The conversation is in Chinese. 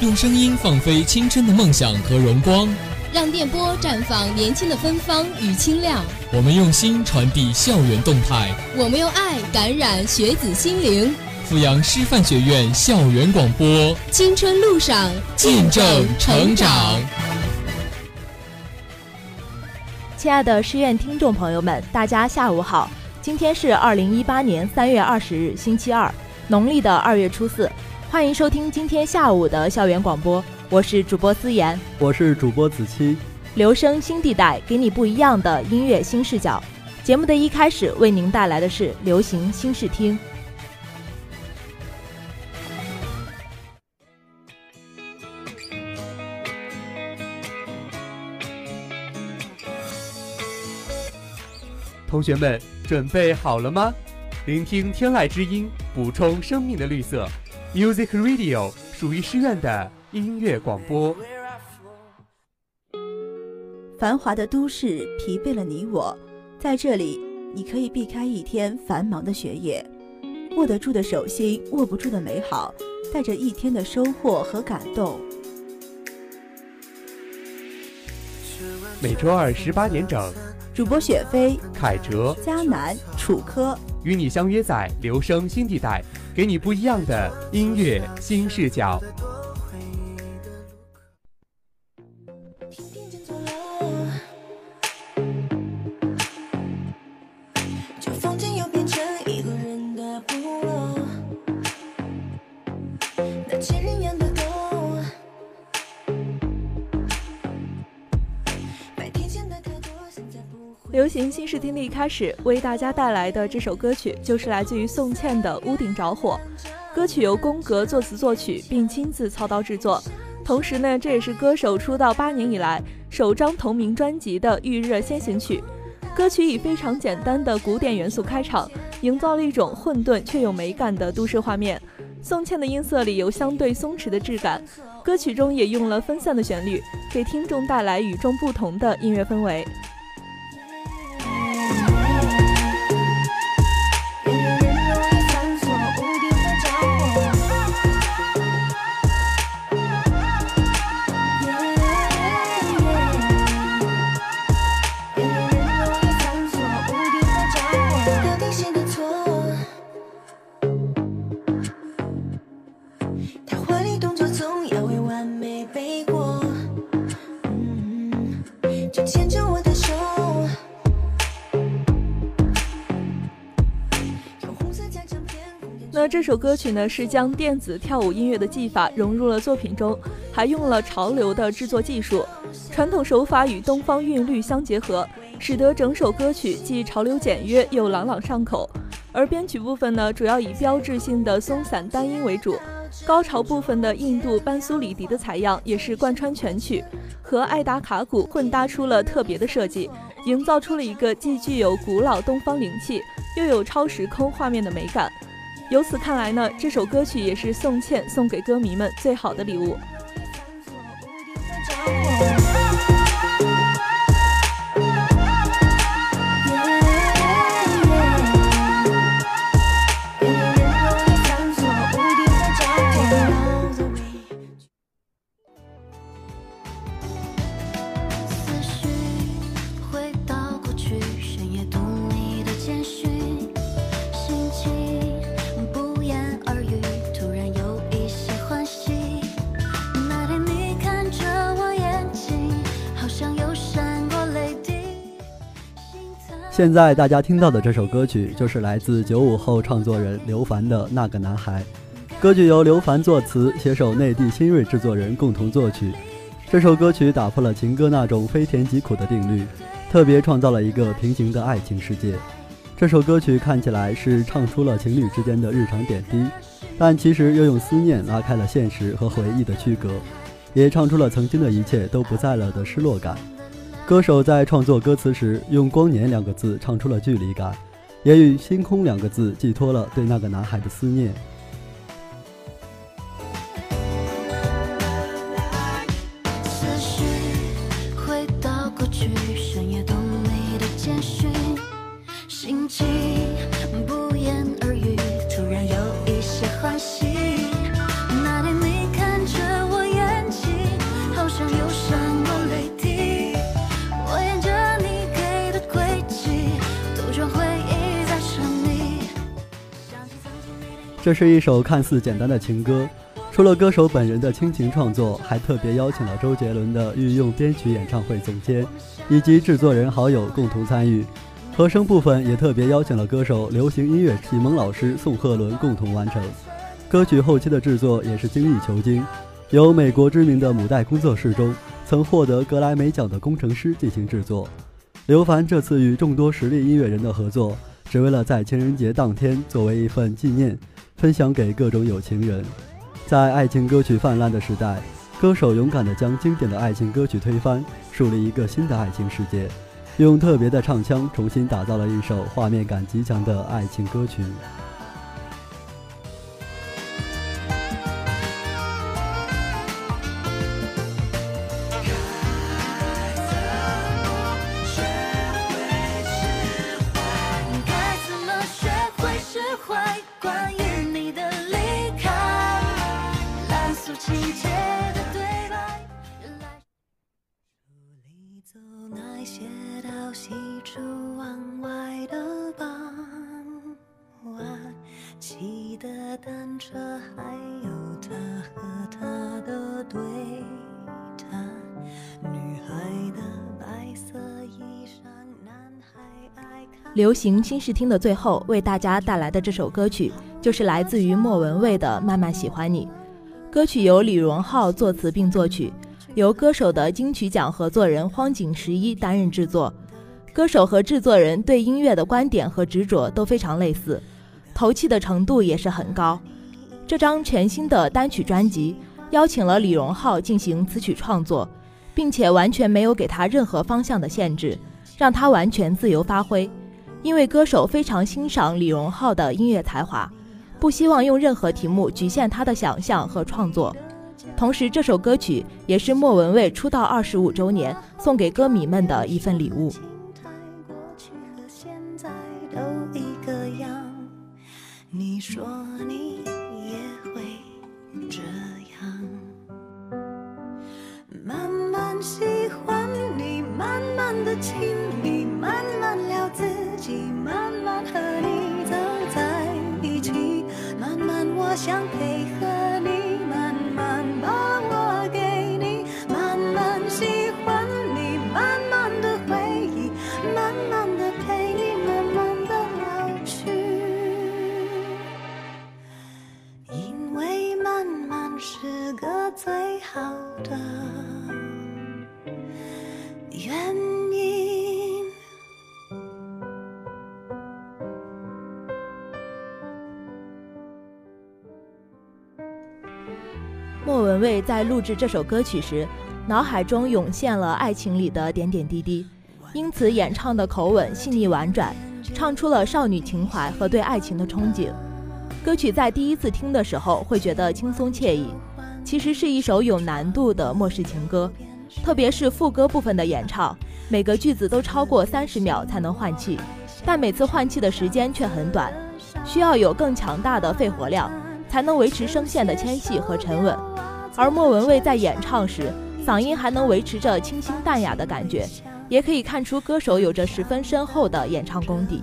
用声音放飞青春的梦想和荣光，让电波绽放年轻的芬芳与清亮。我们用心传递校园动态，我们用爱感染学子心灵。阜阳师范学院校园广播，青春路上见证成长。亲爱的师院听众朋友们，大家下午好。今天是二零一八年三月二十日，星期二，农历的二月初四。欢迎收听今天下午的校园广播，我是主播思妍，我是主播子期。留声新地带，给你不一样的音乐新视角。节目的一开始，为您带来的是流行新视听。同学们，准备好了吗？聆听天籁之音，补充生命的绿色。Music Radio 属于师院的音乐广播。繁华的都市疲惫了你我，在这里你可以避开一天繁忙的学业，握得住的手心，握不住的美好，带着一天的收获和感动。每周二十八点整，主播雪飞、凯哲、迦南、楚科与你相约在留声新地带。给你不一样的音乐新视角。行新视听力开始为大家带来的这首歌曲，就是来自于宋茜的《屋顶着火》。歌曲由宫格作词作曲，并亲自操刀制作。同时呢，这也是歌手出道八年以来首张同名专辑的预热先行曲。歌曲以非常简单的古典元素开场，营造了一种混沌却有美感的都市画面。宋茜的音色里有相对松弛的质感，歌曲中也用了分散的旋律，给听众带来与众不同的音乐氛围。这首歌曲呢，是将电子跳舞音乐的技法融入了作品中，还用了潮流的制作技术，传统手法与东方韵律相结合，使得整首歌曲既潮流简约又朗朗上口。而编曲部分呢，主要以标志性的松散单音为主，高潮部分的印度班苏里迪的采样也是贯穿全曲，和艾达卡鼓混搭出了特别的设计，营造出了一个既具有古老东方灵气，又有超时空画面的美感。由此看来呢，这首歌曲也是宋茜送给歌迷们最好的礼物。现在大家听到的这首歌曲，就是来自九五后创作人刘凡的《那个男孩》。歌曲由刘凡作词，携手内地新锐制作人共同作曲。这首歌曲打破了情歌那种非甜即苦的定律，特别创造了一个平行的爱情世界。这首歌曲看起来是唱出了情侣之间的日常点滴，但其实又用思念拉开了现实和回忆的区隔，也唱出了曾经的一切都不在了的失落感。歌手在创作歌词时，用“光年”两个字唱出了距离感，也与“星空”两个字寄托了对那个男孩的思念。不言而喻突然有一些欢喜。这是一首看似简单的情歌，除了歌手本人的倾情创作，还特别邀请了周杰伦的御用编曲演唱会总监以及制作人好友共同参与。和声部分也特别邀请了歌手、流行音乐启蒙老师宋鹤伦共同完成。歌曲后期的制作也是精益求精，由美国知名的母带工作室中曾获得格莱美奖的工程师进行制作。刘凡这次与众多实力音乐人的合作，只为了在情人节当天作为一份纪念。分享给各种有情人，在爱情歌曲泛滥的时代，歌手勇敢地将经典的爱情歌曲推翻，树立一个新的爱情世界，用特别的唱腔重新打造了一首画面感极强的爱情歌曲。西出望外的傍晚，骑的单车，还有他和他的对谈，女孩的白色衣裳，男孩爱看流行新视听的最后，为大家带来的这首歌曲，就是来自于莫文蔚的《慢慢喜欢你》。歌曲由李荣浩作词并作曲，由歌手的金曲奖合作人荒井十一担任制作。歌手和制作人对音乐的观点和执着都非常类似，投气的程度也是很高。这张全新的单曲专辑邀请了李荣浩进行词曲创作，并且完全没有给他任何方向的限制，让他完全自由发挥。因为歌手非常欣赏李荣浩的音乐才华，不希望用任何题目局限他的想象和创作。同时，这首歌曲也是莫文蔚出道二十五周年送给歌迷们的一份礼物。喜欢你，慢慢的亲密，慢慢聊自己，慢慢和你走在一起，慢慢我想配合莫文蔚在录制这首歌曲时，脑海中涌现了爱情里的点点滴滴，因此演唱的口吻细腻婉转，唱出了少女情怀和对爱情的憧憬。歌曲在第一次听的时候会觉得轻松惬意，其实是一首有难度的末世情歌，特别是副歌部分的演唱，每个句子都超过三十秒才能换气，但每次换气的时间却很短，需要有更强大的肺活量，才能维持声线的纤细和沉稳。而莫文蔚在演唱时，嗓音还能维持着清新淡雅的感觉，也可以看出歌手有着十分深厚的演唱功底。